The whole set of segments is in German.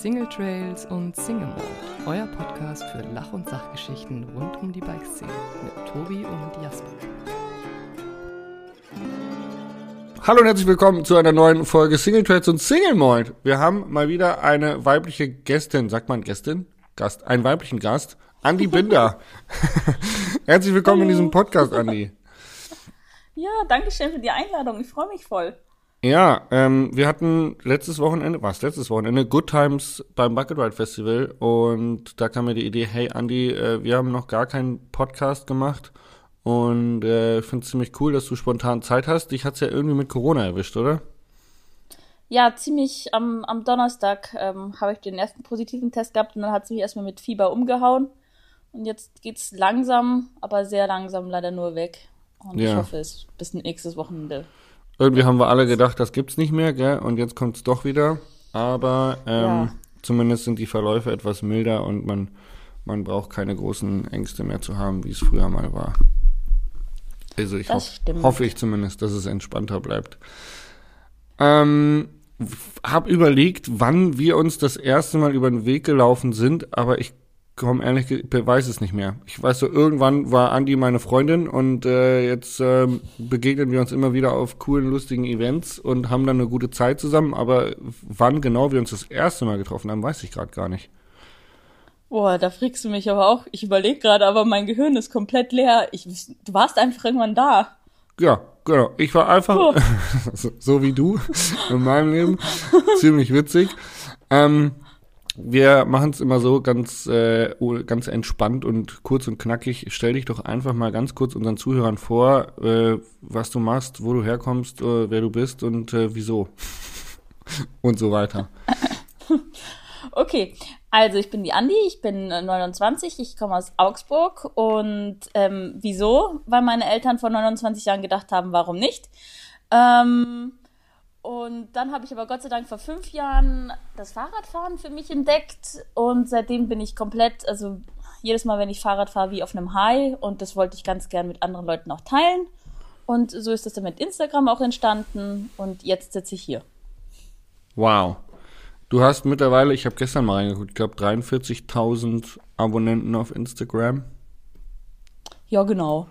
Single Trails und Single Mode, euer Podcast für Lach- und Sachgeschichten rund um die Bikeszene mit Tobi und Jasper. Hallo und herzlich willkommen zu einer neuen Folge Single Trails und Single Mode. Wir haben mal wieder eine weibliche Gästin, sagt man Gästin? Gast, einen weiblichen Gast, Andi Binder. herzlich willkommen Hallo. in diesem Podcast, Andi. Ja, danke schön für die Einladung. Ich freue mich voll. Ja, ähm, wir hatten letztes Wochenende, was letztes Wochenende, Good Times beim Bucket Ride Festival und da kam mir die Idee, hey Andy, äh, wir haben noch gar keinen Podcast gemacht und äh, ich finde es ziemlich cool, dass du spontan Zeit hast. Dich hat's ja irgendwie mit Corona erwischt, oder? Ja, ziemlich am, am Donnerstag ähm, habe ich den ersten positiven Test gehabt und dann hat es mich erstmal mit Fieber umgehauen und jetzt geht's langsam, aber sehr langsam leider nur weg. Und ja. ich hoffe, es bis nächstes Wochenende irgendwie haben wir alle gedacht, das gibt's nicht mehr, gell? Und jetzt kommt's doch wieder. Aber ähm, ja. zumindest sind die Verläufe etwas milder und man, man braucht keine großen Ängste mehr zu haben, wie es früher mal war. Also ich hoff, hoffe ich zumindest, dass es entspannter bleibt. Ähm, hab überlegt, wann wir uns das erste Mal über den Weg gelaufen sind, aber ich komm ehrlich, ich weiß es nicht mehr. Ich weiß so, irgendwann war Andi meine Freundin und äh, jetzt äh, begegnen wir uns immer wieder auf coolen, lustigen Events und haben dann eine gute Zeit zusammen. Aber wann genau wir uns das erste Mal getroffen haben, weiß ich gerade gar nicht. Boah, da frickst du mich aber auch. Ich überlege gerade, aber mein Gehirn ist komplett leer. Ich, du warst einfach irgendwann da. Ja, genau. Ich war einfach oh. so, so, wie du in meinem Leben. Ziemlich witzig. Ähm, wir machen es immer so ganz, äh, ganz entspannt und kurz und knackig. Stell dich doch einfach mal ganz kurz unseren Zuhörern vor, äh, was du machst, wo du herkommst, äh, wer du bist und äh, wieso. und so weiter. Okay, also ich bin die Andi, ich bin 29, ich komme aus Augsburg und ähm, wieso? Weil meine Eltern vor 29 Jahren gedacht haben, warum nicht? Ähm, und dann habe ich aber Gott sei Dank vor fünf Jahren das Fahrradfahren für mich entdeckt und seitdem bin ich komplett, also jedes Mal, wenn ich Fahrrad fahre, wie auf einem High und das wollte ich ganz gern mit anderen Leuten auch teilen. Und so ist das dann mit Instagram auch entstanden und jetzt sitze ich hier. Wow. Du hast mittlerweile, ich habe gestern mal reingeguckt, ich glaube 43.000 Abonnenten auf Instagram. Ja, genau.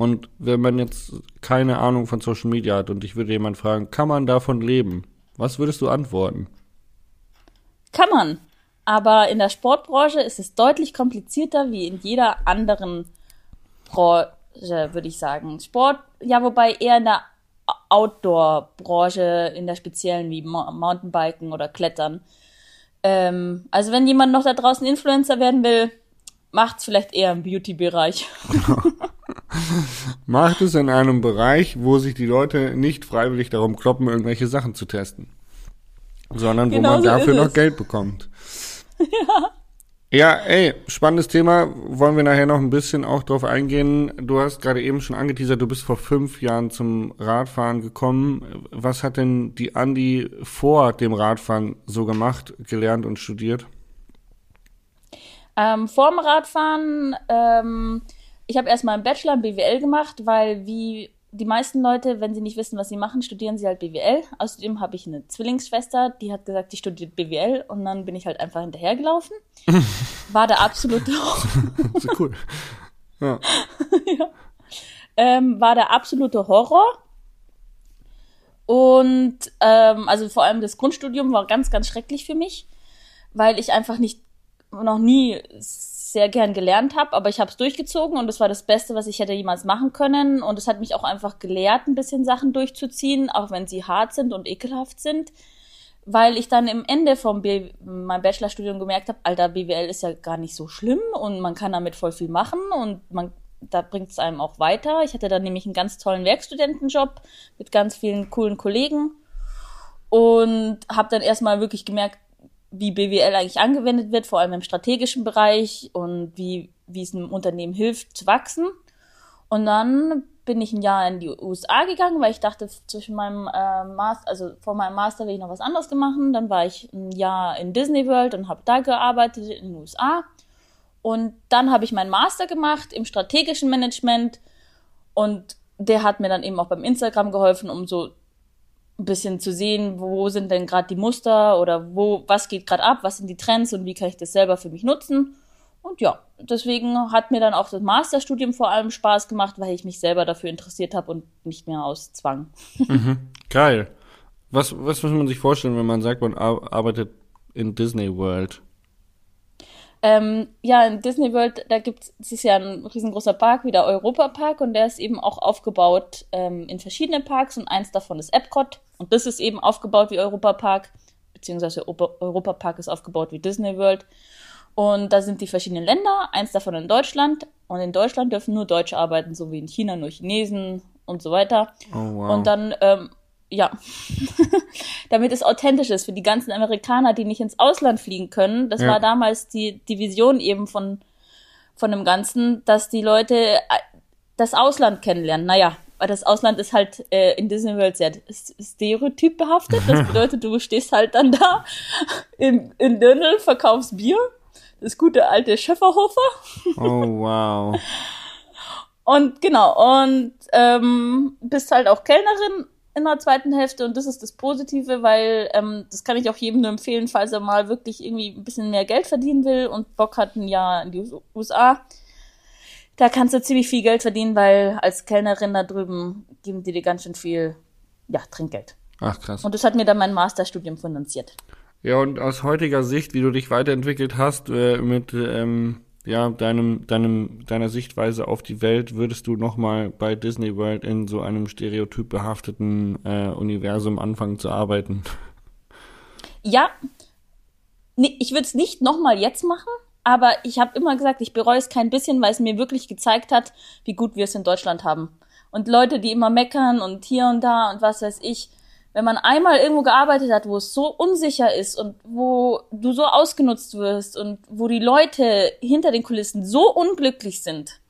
Und wenn man jetzt keine Ahnung von Social Media hat und ich würde jemand fragen, kann man davon leben? Was würdest du antworten? Kann man. Aber in der Sportbranche ist es deutlich komplizierter wie in jeder anderen Branche, würde ich sagen. Sport, ja, wobei eher in der Outdoor-Branche, in der speziellen wie Mountainbiken oder Klettern. Ähm, also wenn jemand noch da draußen Influencer werden will, macht's vielleicht eher im Beauty-Bereich. Macht es in einem Bereich, wo sich die Leute nicht freiwillig darum kloppen, irgendwelche Sachen zu testen. Sondern genau wo man so dafür noch Geld bekommt. Ja. Ja, ey, spannendes Thema. Wollen wir nachher noch ein bisschen auch drauf eingehen. Du hast gerade eben schon angeteasert, du bist vor fünf Jahren zum Radfahren gekommen. Was hat denn die Andi vor dem Radfahren so gemacht, gelernt und studiert? Ähm, vorm Radfahren, ähm, ich habe erstmal einen Bachelor in BWL gemacht, weil wie die meisten Leute, wenn sie nicht wissen, was sie machen, studieren sie halt BWL. Außerdem habe ich eine Zwillingsschwester, die hat gesagt, die studiert BWL und dann bin ich halt einfach hinterhergelaufen. War der absolute so cool. Ja. ja. Ähm, war der absolute Horror. Und ähm, also vor allem das Grundstudium war ganz, ganz schrecklich für mich, weil ich einfach nicht noch nie sehr gern gelernt habe, aber ich habe es durchgezogen und das war das Beste, was ich hätte jemals machen können. Und es hat mich auch einfach gelehrt, ein bisschen Sachen durchzuziehen, auch wenn sie hart sind und ekelhaft sind. Weil ich dann im Ende vom B meinem Bachelorstudium gemerkt habe, Alter, BWL ist ja gar nicht so schlimm und man kann damit voll viel machen und man da bringt es einem auch weiter. Ich hatte dann nämlich einen ganz tollen Werkstudentenjob mit ganz vielen coolen Kollegen und habe dann erstmal wirklich gemerkt, wie BWL eigentlich angewendet wird, vor allem im strategischen Bereich und wie, wie es einem Unternehmen hilft zu wachsen. Und dann bin ich ein Jahr in die USA gegangen, weil ich dachte, zwischen meinem äh, Master, also vor meinem Master will ich noch was anderes gemacht. Dann war ich ein Jahr in Disney World und habe da gearbeitet in den USA. Und dann habe ich meinen Master gemacht im strategischen Management und der hat mir dann eben auch beim Instagram geholfen, um so ein bisschen zu sehen, wo sind denn gerade die Muster oder wo, was geht gerade ab, was sind die Trends und wie kann ich das selber für mich nutzen. Und ja, deswegen hat mir dann auch das Masterstudium vor allem Spaß gemacht, weil ich mich selber dafür interessiert habe und nicht mehr aus Zwang. Mhm. Geil. Was, was muss man sich vorstellen, wenn man sagt, man arbeitet in Disney World? Ähm, ja, in Disney World, da gibt es ist ja ein riesengroßer Park, wie der Europa Park, und der ist eben auch aufgebaut ähm, in verschiedenen Parks und eins davon ist Epcot. Und das ist eben aufgebaut wie Europa Park, beziehungsweise Europa Park ist aufgebaut wie Disney World. Und da sind die verschiedenen Länder, eins davon in Deutschland. Und in Deutschland dürfen nur Deutsche arbeiten, so wie in China nur Chinesen und so weiter. Oh, wow. Und dann ähm, ja, damit es authentisch ist für die ganzen Amerikaner, die nicht ins Ausland fliegen können. Das ja. war damals die, die Vision eben von, von dem Ganzen, dass die Leute äh, das Ausland kennenlernen. Naja, weil das Ausland ist halt äh, in Disney World sehr stereotypbehaftet. Das bedeutet, du stehst halt dann da in, in Dirndl, verkaufst Bier, das gute alte Schöfferhofer. Oh, wow. Und genau, und ähm, bist halt auch Kellnerin in der zweiten Hälfte und das ist das Positive, weil ähm, das kann ich auch jedem nur empfehlen, falls er mal wirklich irgendwie ein bisschen mehr Geld verdienen will und Bock hat ein Jahr in die USA. Da kannst du ziemlich viel Geld verdienen, weil als Kellnerin da drüben geben die dir ganz schön viel, ja, Trinkgeld. Ach krass. Und das hat mir dann mein Masterstudium finanziert. Ja, und aus heutiger Sicht, wie du dich weiterentwickelt hast, äh, mit ähm, ja, deinem, deinem, deiner Sichtweise auf die Welt würdest du nochmal bei Disney World in so einem stereotyp behafteten äh, Universum anfangen zu arbeiten? Ja, nee, ich würde es nicht nochmal jetzt machen, aber ich habe immer gesagt, ich bereue es kein bisschen, weil es mir wirklich gezeigt hat, wie gut wir es in Deutschland haben. Und Leute, die immer meckern und hier und da und was weiß ich, wenn man einmal irgendwo gearbeitet hat, wo es so unsicher ist und wo du so ausgenutzt wirst und wo die Leute hinter den Kulissen so unglücklich sind,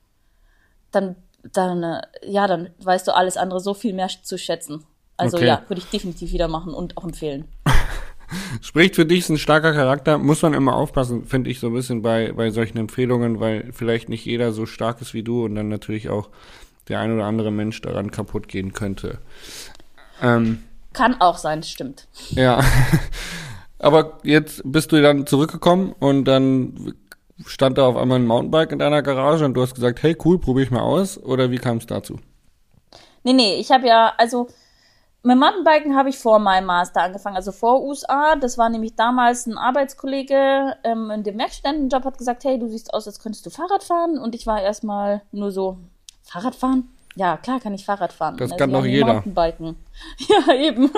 dann, dann, äh, ja, dann weißt du alles andere so viel mehr zu schätzen. Also okay. ja, würde ich definitiv wieder machen und auch empfehlen. Spricht für dich, ist ein starker Charakter, muss man immer aufpassen, finde ich so ein bisschen bei, bei solchen Empfehlungen, weil vielleicht nicht jeder so stark ist wie du und dann natürlich auch der ein oder andere Mensch daran kaputt gehen könnte. Ähm, kann auch sein, stimmt. Ja. Aber jetzt bist du dann zurückgekommen und dann stand da auf einmal ein Mountainbike in deiner Garage und du hast gesagt, hey cool, probiere ich mal aus. Oder wie kam es dazu? Nee, nee, ich habe ja, also mit Mountainbiken habe ich vor meinem Master angefangen, also vor USA. Das war nämlich damals ein Arbeitskollege ähm, in dem Werkstudentenjob, hat gesagt, hey, du siehst aus, als könntest du Fahrrad fahren. Und ich war erstmal nur so, Fahrrad fahren? Ja, klar kann ich Fahrrad fahren. Das also kann doch jeder. Mountainbiken. Ja, eben.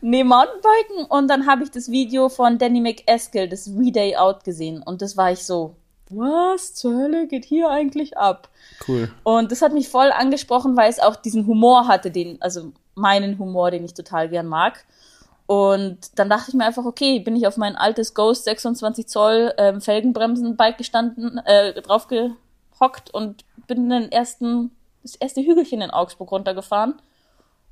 Nee, Mountainbiken und dann habe ich das Video von Danny McEskill, das V-Day Out gesehen und das war ich so, was zur Hölle geht hier eigentlich ab? Cool. Und das hat mich voll angesprochen, weil es auch diesen Humor hatte, den, also meinen Humor, den ich total gern mag. Und dann dachte ich mir einfach, okay, bin ich auf mein altes Ghost 26 Zoll ähm, Felgenbremsen-Bike gestanden, äh, drauf gehockt und bin den ersten das erste Hügelchen in Augsburg runtergefahren.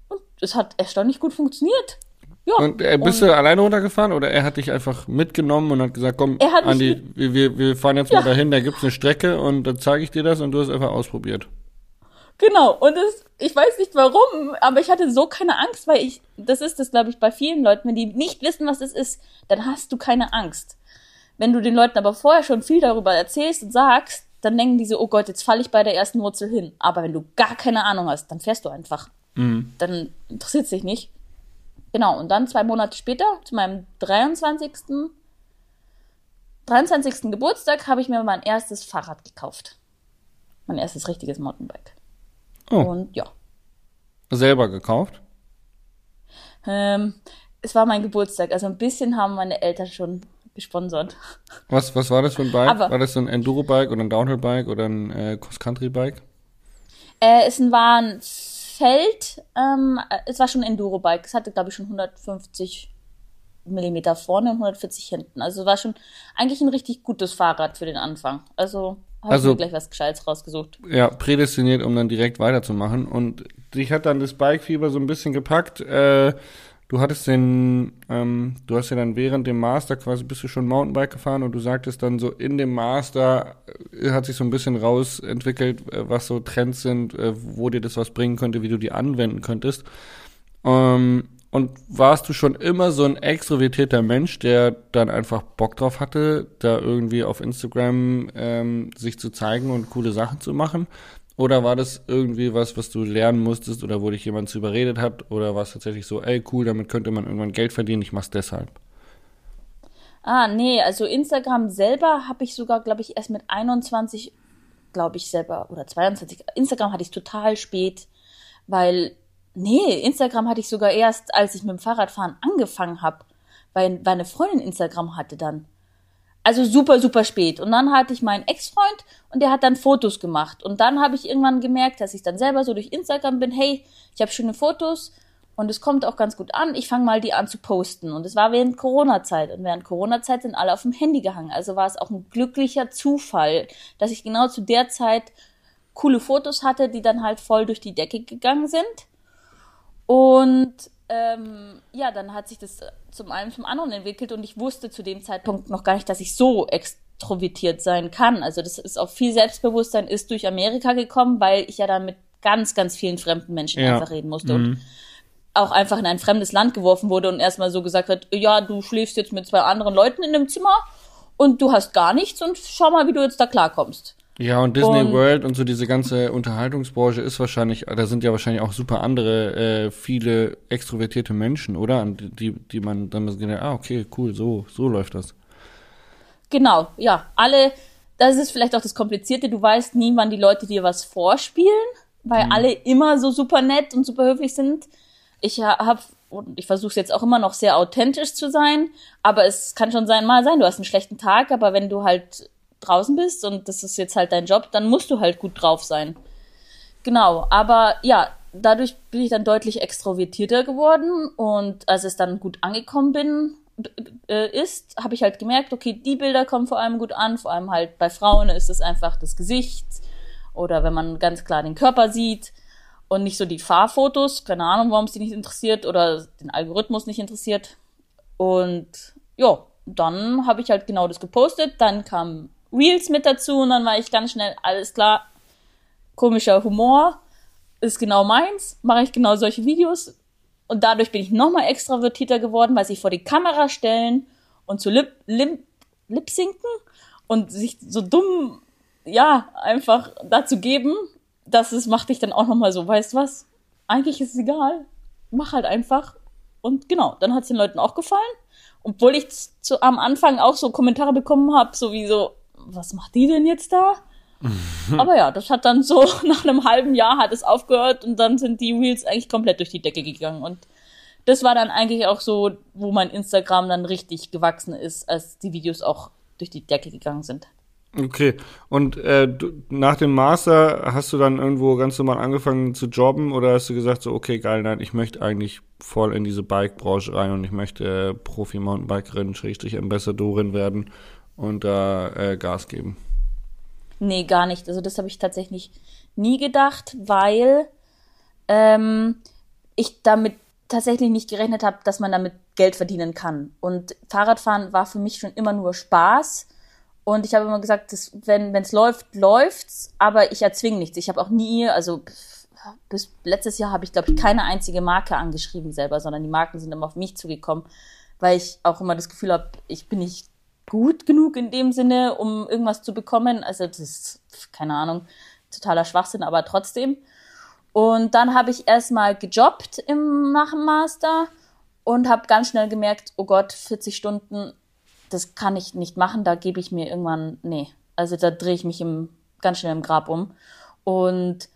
Und es hat erstaunlich gut funktioniert. Ja, und äh, bist und du alleine runtergefahren oder er hat dich einfach mitgenommen und hat gesagt, komm, er Andi, wir, wir fahren jetzt ja. mal dahin, da gibt's eine Strecke und dann zeige ich dir das und du hast einfach ausprobiert. Genau, und das, ich weiß nicht warum, aber ich hatte so keine Angst, weil ich, das ist das, glaube ich, bei vielen Leuten, wenn die nicht wissen, was es ist, dann hast du keine Angst. Wenn du den Leuten aber vorher schon viel darüber erzählst und sagst, dann denken die so, oh Gott, jetzt falle ich bei der ersten Wurzel hin. Aber wenn du gar keine Ahnung hast, dann fährst du einfach. Mhm. Dann interessiert es dich nicht. Genau, und dann zwei Monate später, zu meinem 23. 23. Geburtstag, habe ich mir mein erstes Fahrrad gekauft. Mein erstes richtiges Mountainbike. Oh. Und ja. Selber gekauft? Ähm, es war mein Geburtstag, also ein bisschen haben meine Eltern schon gesponsert. Was, was war das für ein Bike? Aber, war das so ein Enduro-Bike oder ein Downhill-Bike oder ein äh, Cross-Country-Bike? Äh, es war ein Feld, ähm, es war schon ein Enduro-Bike. Es hatte, glaube ich, schon 150 Millimeter vorne und 140 hinten. Also war schon eigentlich ein richtig gutes Fahrrad für den Anfang. Also habe also, ich mir gleich was Gescheites rausgesucht. Ja, prädestiniert, um dann direkt weiterzumachen. Und dich hat dann das Bike-Fieber so ein bisschen gepackt. Äh, Du hattest den, ähm, du hast ja dann während dem Master quasi bist du schon Mountainbike gefahren und du sagtest dann so in dem Master äh, hat sich so ein bisschen rausentwickelt, äh, was so Trends sind, äh, wo dir das was bringen könnte, wie du die anwenden könntest. Ähm, und warst du schon immer so ein extrovertierter Mensch, der dann einfach Bock drauf hatte, da irgendwie auf Instagram ähm, sich zu zeigen und coole Sachen zu machen? Oder war das irgendwie was, was du lernen musstest oder wo dich jemand zu überredet hat? Oder war es tatsächlich so, ey, cool, damit könnte man irgendwann Geld verdienen, ich mach's deshalb? Ah, nee, also Instagram selber habe ich sogar, glaube ich, erst mit 21, glaube ich, selber, oder 22. Instagram hatte ich total spät, weil Nee, Instagram hatte ich sogar erst, als ich mit dem Fahrradfahren angefangen habe, weil, weil eine Freundin Instagram hatte dann. Also super, super spät. Und dann hatte ich meinen Ex-Freund und der hat dann Fotos gemacht. Und dann habe ich irgendwann gemerkt, dass ich dann selber so durch Instagram bin, hey, ich habe schöne Fotos und es kommt auch ganz gut an. Ich fange mal die an zu posten. Und es war während Corona-Zeit. Und während Corona-Zeit sind alle auf dem Handy gehangen. Also war es auch ein glücklicher Zufall, dass ich genau zu der Zeit coole Fotos hatte, die dann halt voll durch die Decke gegangen sind. Und ähm, ja, dann hat sich das zum einen zum anderen entwickelt und ich wusste zu dem Zeitpunkt noch gar nicht, dass ich so extrovertiert sein kann. Also das ist auch viel Selbstbewusstsein ist durch Amerika gekommen, weil ich ja dann mit ganz, ganz vielen fremden Menschen ja. einfach reden musste mhm. und auch einfach in ein fremdes Land geworfen wurde und erstmal so gesagt hat, ja, du schläfst jetzt mit zwei anderen Leuten in einem Zimmer und du hast gar nichts und schau mal, wie du jetzt da klarkommst. Ja, und Disney und, World und so diese ganze Unterhaltungsbranche ist wahrscheinlich, da sind ja wahrscheinlich auch super andere, äh, viele extrovertierte Menschen, oder? Die, die man dann sagt, ah, okay, cool, so, so läuft das. Genau, ja. Alle, das ist vielleicht auch das Komplizierte, du weißt nie, wann die Leute dir was vorspielen, weil mhm. alle immer so super nett und super höflich sind. Ich habe und ich versuche jetzt auch immer noch sehr authentisch zu sein, aber es kann schon sein, mal sein, du hast einen schlechten Tag, aber wenn du halt draußen bist und das ist jetzt halt dein Job, dann musst du halt gut drauf sein. Genau, aber ja, dadurch bin ich dann deutlich extrovertierter geworden und als es dann gut angekommen bin, äh, ist, habe ich halt gemerkt, okay, die Bilder kommen vor allem gut an, vor allem halt bei Frauen ist es einfach das Gesicht oder wenn man ganz klar den Körper sieht und nicht so die Fahrfotos, keine Ahnung, warum es die nicht interessiert oder den Algorithmus nicht interessiert. Und ja, dann habe ich halt genau das gepostet, dann kam Reels mit dazu und dann war ich ganz schnell, alles klar, komischer Humor ist genau meins, mache ich genau solche Videos und dadurch bin ich nochmal extravertierter geworden, weil sich vor die Kamera stellen und zu lip, lip, lip sinken und sich so dumm, ja, einfach dazu geben, dass es macht dich dann auch nochmal so, weißt was? Eigentlich ist es egal, mach halt einfach und genau, dann hat es den Leuten auch gefallen. Obwohl ich zu, am Anfang auch so Kommentare bekommen habe, so wie so, was macht die denn jetzt da? Aber ja, das hat dann so nach einem halben Jahr hat es aufgehört und dann sind die Reels eigentlich komplett durch die Decke gegangen und das war dann eigentlich auch so, wo mein Instagram dann richtig gewachsen ist, als die Videos auch durch die Decke gegangen sind. Okay, und äh, du, nach dem Master hast du dann irgendwo ganz normal angefangen zu jobben oder hast du gesagt so, okay, geil, nein, ich möchte eigentlich voll in diese Bike-Branche rein und ich möchte äh, Profi-Mountainbikerin, Schrägstrich Ambassadorin werden und da äh, Gas geben? Nee, gar nicht. Also das habe ich tatsächlich nie gedacht, weil ähm, ich damit tatsächlich nicht gerechnet habe, dass man damit Geld verdienen kann. Und Fahrradfahren war für mich schon immer nur Spaß. Und ich habe immer gesagt, dass, wenn es läuft, läuft's, aber ich erzwinge nichts. Ich habe auch nie, also bis letztes Jahr habe ich, glaube ich, keine einzige Marke angeschrieben selber, sondern die Marken sind immer auf mich zugekommen, weil ich auch immer das Gefühl habe, ich bin nicht gut genug in dem Sinne, um irgendwas zu bekommen. Also das ist, keine Ahnung, totaler Schwachsinn, aber trotzdem. Und dann habe ich erstmal gejobbt im nach dem Master und habe ganz schnell gemerkt, oh Gott, 40 Stunden, das kann ich nicht machen, da gebe ich mir irgendwann, nee, also da drehe ich mich im, ganz schnell im Grab um. Und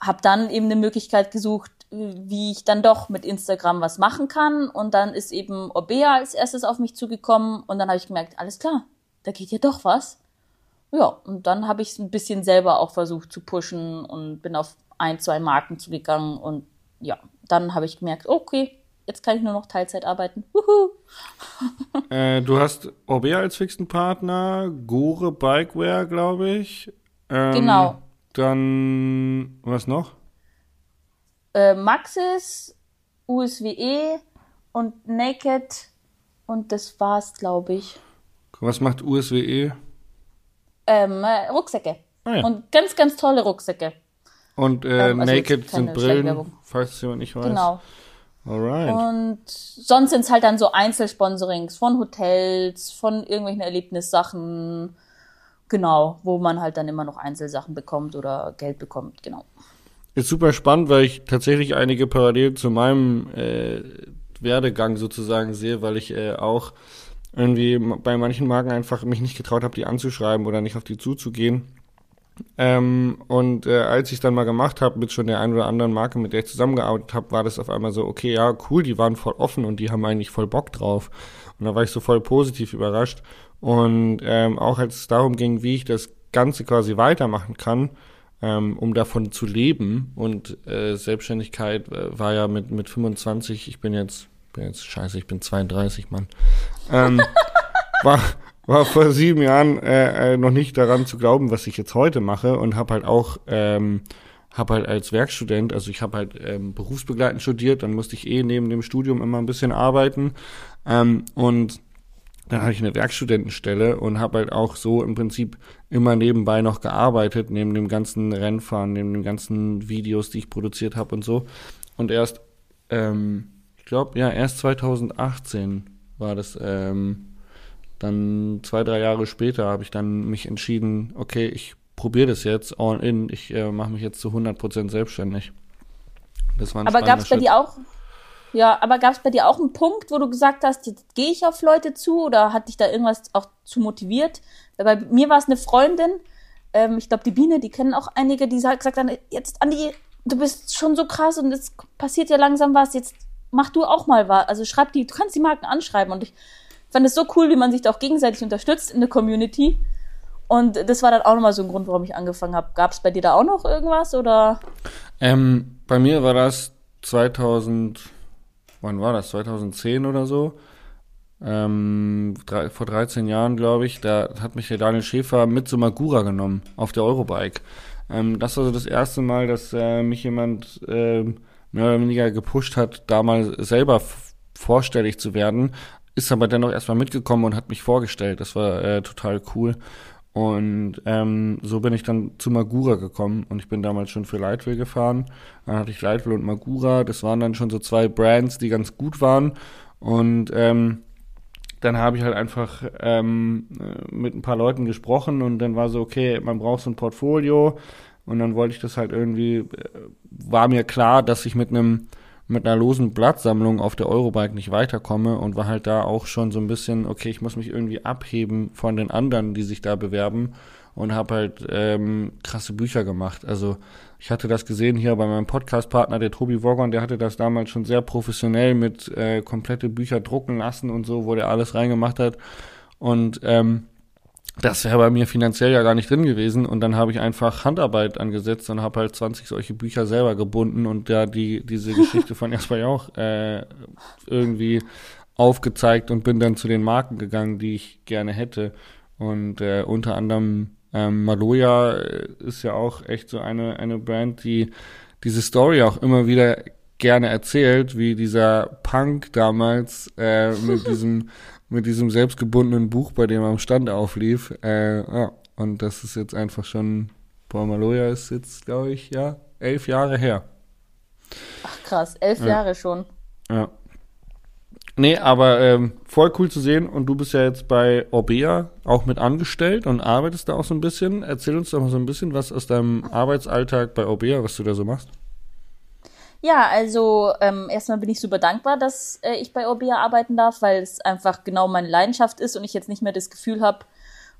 habe dann eben eine Möglichkeit gesucht, wie ich dann doch mit Instagram was machen kann. Und dann ist eben Obea als erstes auf mich zugekommen und dann habe ich gemerkt, alles klar, da geht ja doch was. Ja, und dann habe ich es ein bisschen selber auch versucht zu pushen und bin auf ein, zwei Marken zugegangen und ja, dann habe ich gemerkt, okay, jetzt kann ich nur noch Teilzeit arbeiten. äh, du hast Obea als fixen Partner, Gore Bikeware, glaube ich. Ähm, genau. Dann, was noch? Äh, Maxis, USWE und Naked und das war's, glaube ich. Was macht USWE? Ähm, äh, Rucksäcke. Ah, ja. Und ganz, ganz tolle Rucksäcke. Und äh, ähm, also Naked sind Brillen, falls jemand nicht weiß. Genau. Alright. Und sonst sind es halt dann so Einzelsponsorings von Hotels, von irgendwelchen Erlebnissachen, genau, wo man halt dann immer noch Einzelsachen bekommt oder Geld bekommt, genau. Ist super spannend, weil ich tatsächlich einige Parallelen zu meinem äh, Werdegang sozusagen sehe, weil ich äh, auch irgendwie bei manchen Marken einfach mich nicht getraut habe, die anzuschreiben oder nicht auf die zuzugehen. Ähm, und äh, als ich dann mal gemacht habe mit schon der einen oder anderen Marke, mit der ich zusammengearbeitet habe, war das auf einmal so, okay, ja, cool, die waren voll offen und die haben eigentlich voll Bock drauf. Und da war ich so voll positiv überrascht. Und ähm, auch als es darum ging, wie ich das Ganze quasi weitermachen kann, ähm, um davon zu leben. Und äh, Selbstständigkeit äh, war ja mit, mit 25, ich bin jetzt, bin jetzt scheiße, ich bin 32, Mann. Ähm, war, war vor sieben Jahren äh, äh, noch nicht daran zu glauben, was ich jetzt heute mache und habe halt auch ähm, habe halt als Werkstudent, also ich habe halt ähm, berufsbegleitend studiert, dann musste ich eh neben dem Studium immer ein bisschen arbeiten ähm, und dann hatte ich eine Werkstudentenstelle und habe halt auch so im Prinzip immer nebenbei noch gearbeitet, neben dem ganzen Rennfahren, neben den ganzen Videos, die ich produziert habe und so. Und erst, ähm, ich glaube, ja, erst 2018 war das, ähm, dann zwei, drei Jahre später habe ich dann mich entschieden, okay, ich probiere das jetzt all in, ich äh, mache mich jetzt zu 100% selbstständig. Aber gab es bei dir auch, ja, aber gab es bei dir auch einen Punkt, wo du gesagt hast, jetzt gehe ich auf Leute zu oder hat dich da irgendwas auch zu motiviert? Bei mir war es eine Freundin, ähm, ich glaube die Biene, die kennen auch einige, die gesagt haben, jetzt Andi, du bist schon so krass und es passiert ja langsam was, jetzt mach du auch mal was. Also schreib die, du kannst die Marken anschreiben und ich fand es so cool, wie man sich da auch gegenseitig unterstützt in der Community. Und das war dann auch nochmal so ein Grund, warum ich angefangen habe. Gab es bei dir da auch noch irgendwas oder? Ähm, bei mir war das 2000, wann war das? 2010 oder so. Ähm, drei, vor 13 Jahren, glaube ich, da hat mich der Daniel Schäfer mit zu Magura genommen auf der Eurobike. Ähm, das war so das erste Mal, dass äh, mich jemand äh, mehr oder weniger gepusht hat, da mal selber vorstellig zu werden ist aber dennoch erstmal mitgekommen und hat mich vorgestellt. Das war äh, total cool. Und ähm, so bin ich dann zu Magura gekommen und ich bin damals schon für Lightwheel gefahren. Dann hatte ich Lightwheel und Magura. Das waren dann schon so zwei Brands, die ganz gut waren. Und ähm, dann habe ich halt einfach ähm, mit ein paar Leuten gesprochen und dann war so, okay, man braucht so ein Portfolio. Und dann wollte ich das halt irgendwie, äh, war mir klar, dass ich mit einem mit einer losen Blattsammlung auf der Eurobike nicht weiterkomme und war halt da auch schon so ein bisschen, okay, ich muss mich irgendwie abheben von den anderen, die sich da bewerben und habe halt ähm, krasse Bücher gemacht. Also ich hatte das gesehen hier bei meinem Podcast-Partner, der Tobi Wogon, der hatte das damals schon sehr professionell mit äh, komplette Bücher drucken lassen und so, wo der alles reingemacht hat. Und ähm, das wäre bei mir finanziell ja gar nicht drin gewesen und dann habe ich einfach Handarbeit angesetzt und habe halt 20 solche Bücher selber gebunden und da die diese Geschichte von Jasper auch äh, irgendwie aufgezeigt und bin dann zu den Marken gegangen, die ich gerne hätte. Und äh, unter anderem ähm, Maloya äh, ist ja auch echt so eine eine Brand, die diese Story auch immer wieder gerne erzählt, wie dieser Punk damals äh, mit diesem mit diesem selbstgebundenen Buch, bei dem er am Stand auflief. Äh, ja, und das ist jetzt einfach schon, Paul Maloya ist jetzt, glaube ich, ja, elf Jahre her. Ach krass, elf ja. Jahre schon. Ja. Nee, aber ähm, voll cool zu sehen. Und du bist ja jetzt bei Orbea auch mit angestellt und arbeitest da auch so ein bisschen. Erzähl uns doch mal so ein bisschen was aus deinem Arbeitsalltag bei Orbea, was du da so machst. Ja, also ähm, erstmal bin ich super dankbar, dass äh, ich bei Orbea arbeiten darf, weil es einfach genau meine Leidenschaft ist und ich jetzt nicht mehr das Gefühl habe,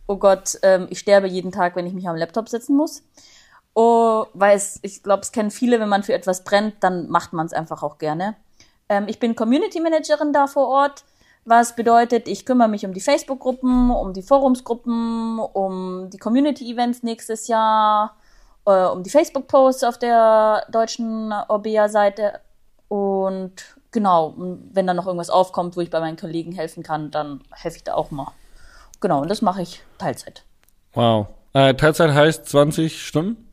oh Gott, ähm, ich sterbe jeden Tag, wenn ich mich am Laptop setzen muss. Oh, weil es, ich glaube, es kennen viele, wenn man für etwas brennt, dann macht man es einfach auch gerne. Ähm, ich bin Community Managerin da vor Ort, was bedeutet, ich kümmere mich um die Facebook-Gruppen, um die Forumsgruppen, um die Community-Events nächstes Jahr, äh, um die Facebook-Posts auf der deutschen Orbea-Seite. Und genau, wenn dann noch irgendwas aufkommt, wo ich bei meinen Kollegen helfen kann, dann helfe ich da auch mal. Genau, und das mache ich Teilzeit. Wow. Äh, Teilzeit heißt 20 Stunden?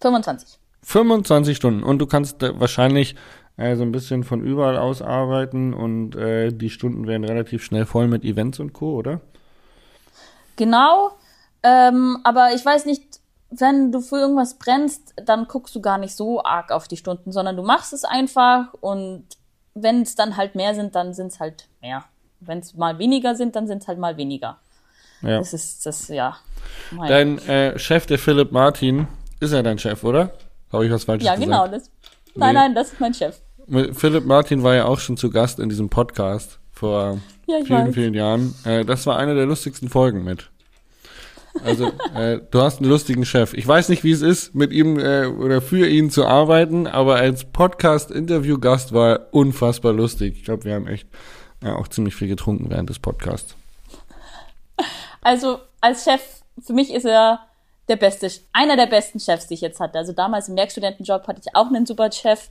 25. 25 Stunden. Und du kannst äh, wahrscheinlich äh, so ein bisschen von überall aus arbeiten und äh, die Stunden werden relativ schnell voll mit Events und Co., oder? Genau. Ähm, aber ich weiß nicht, wenn du für irgendwas brennst, dann guckst du gar nicht so arg auf die Stunden, sondern du machst es einfach und wenn es dann halt mehr sind, dann sind es halt mehr. Wenn es mal weniger sind, dann sind es halt mal weniger. Ja. Das ist das, ja. Mein. Dein äh, Chef, der Philipp Martin, ist ja dein Chef, oder? Habe ich was Falsches ja, gesagt? Ja, genau. Das, nein, nee. nein, das ist mein Chef. Philipp Martin war ja auch schon zu Gast in diesem Podcast vor ja, vielen, weiß. vielen Jahren. Äh, das war eine der lustigsten Folgen mit. Also, äh, du hast einen lustigen Chef. Ich weiß nicht, wie es ist, mit ihm äh, oder für ihn zu arbeiten, aber als Podcast-Interview-Gast war er unfassbar lustig. Ich glaube, wir haben echt äh, auch ziemlich viel getrunken während des Podcasts. Also, als Chef, für mich ist er der beste, einer der besten Chefs, die ich jetzt hatte. Also damals im Werkstudentenjob hatte ich auch einen super Chef.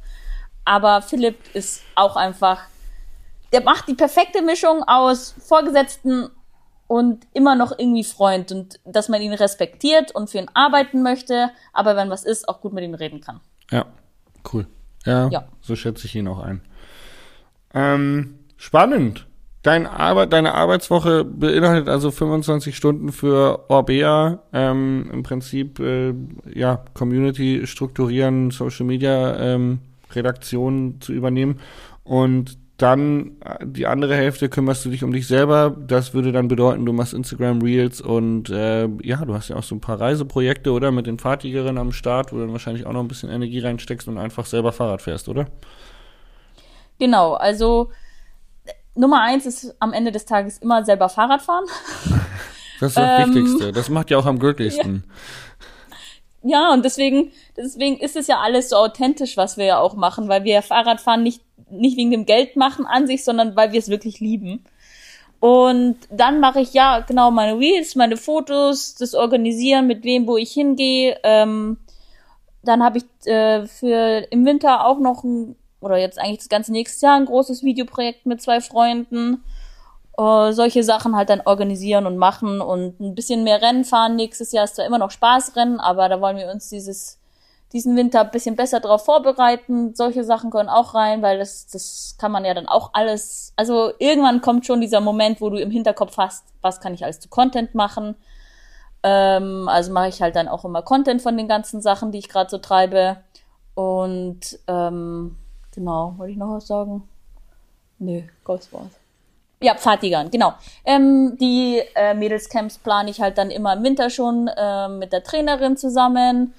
Aber Philipp ist auch einfach, der macht die perfekte Mischung aus Vorgesetzten und immer noch irgendwie Freund und dass man ihn respektiert und für ihn arbeiten möchte, aber wenn was ist, auch gut mit ihm reden kann. Ja, cool. Ja, ja. so schätze ich ihn auch ein. Ähm, spannend. Dein Arbeit, deine Arbeitswoche beinhaltet also 25 Stunden für Orbea, ähm, im Prinzip äh, ja Community strukturieren, Social Media ähm, Redaktion zu übernehmen und dann äh, die andere Hälfte kümmerst du dich um dich selber. Das würde dann bedeuten, du machst Instagram Reels und äh, ja, du hast ja auch so ein paar Reiseprojekte, oder? Mit den Fahrtigerinnen am Start, wo du dann wahrscheinlich auch noch ein bisschen Energie reinsteckst und einfach selber Fahrrad fährst, oder? Genau, also Nummer eins ist am Ende des Tages immer selber Fahrrad fahren. Das ist das ähm, Wichtigste. Das macht ja auch am glücklichsten. Ja. ja, und deswegen, deswegen ist es ja alles so authentisch, was wir ja auch machen, weil wir Fahrradfahren nicht nicht wegen dem Geld machen an sich, sondern weil wir es wirklich lieben. Und dann mache ich ja genau meine Reels, meine Fotos, das Organisieren, mit wem, wo ich hingehe. Ähm, dann habe ich äh, für im Winter auch noch ein, oder jetzt eigentlich das ganze nächste Jahr ein großes Videoprojekt mit zwei Freunden. Äh, solche Sachen halt dann organisieren und machen und ein bisschen mehr Rennen fahren. Nächstes Jahr ist zwar immer noch Spaßrennen, aber da wollen wir uns dieses diesen Winter ein bisschen besser darauf vorbereiten. Solche Sachen können auch rein, weil das, das kann man ja dann auch alles. Also irgendwann kommt schon dieser Moment, wo du im Hinterkopf hast, was kann ich alles zu Content machen. Ähm, also mache ich halt dann auch immer Content von den ganzen Sachen, die ich gerade so treibe. Und ähm, genau, wollte ich noch was sagen? Nö, Ghostwars. Ja, Fatigern, genau. Ähm, die äh, Mädelscamps plane ich halt dann immer im Winter schon äh, mit der Trainerin zusammen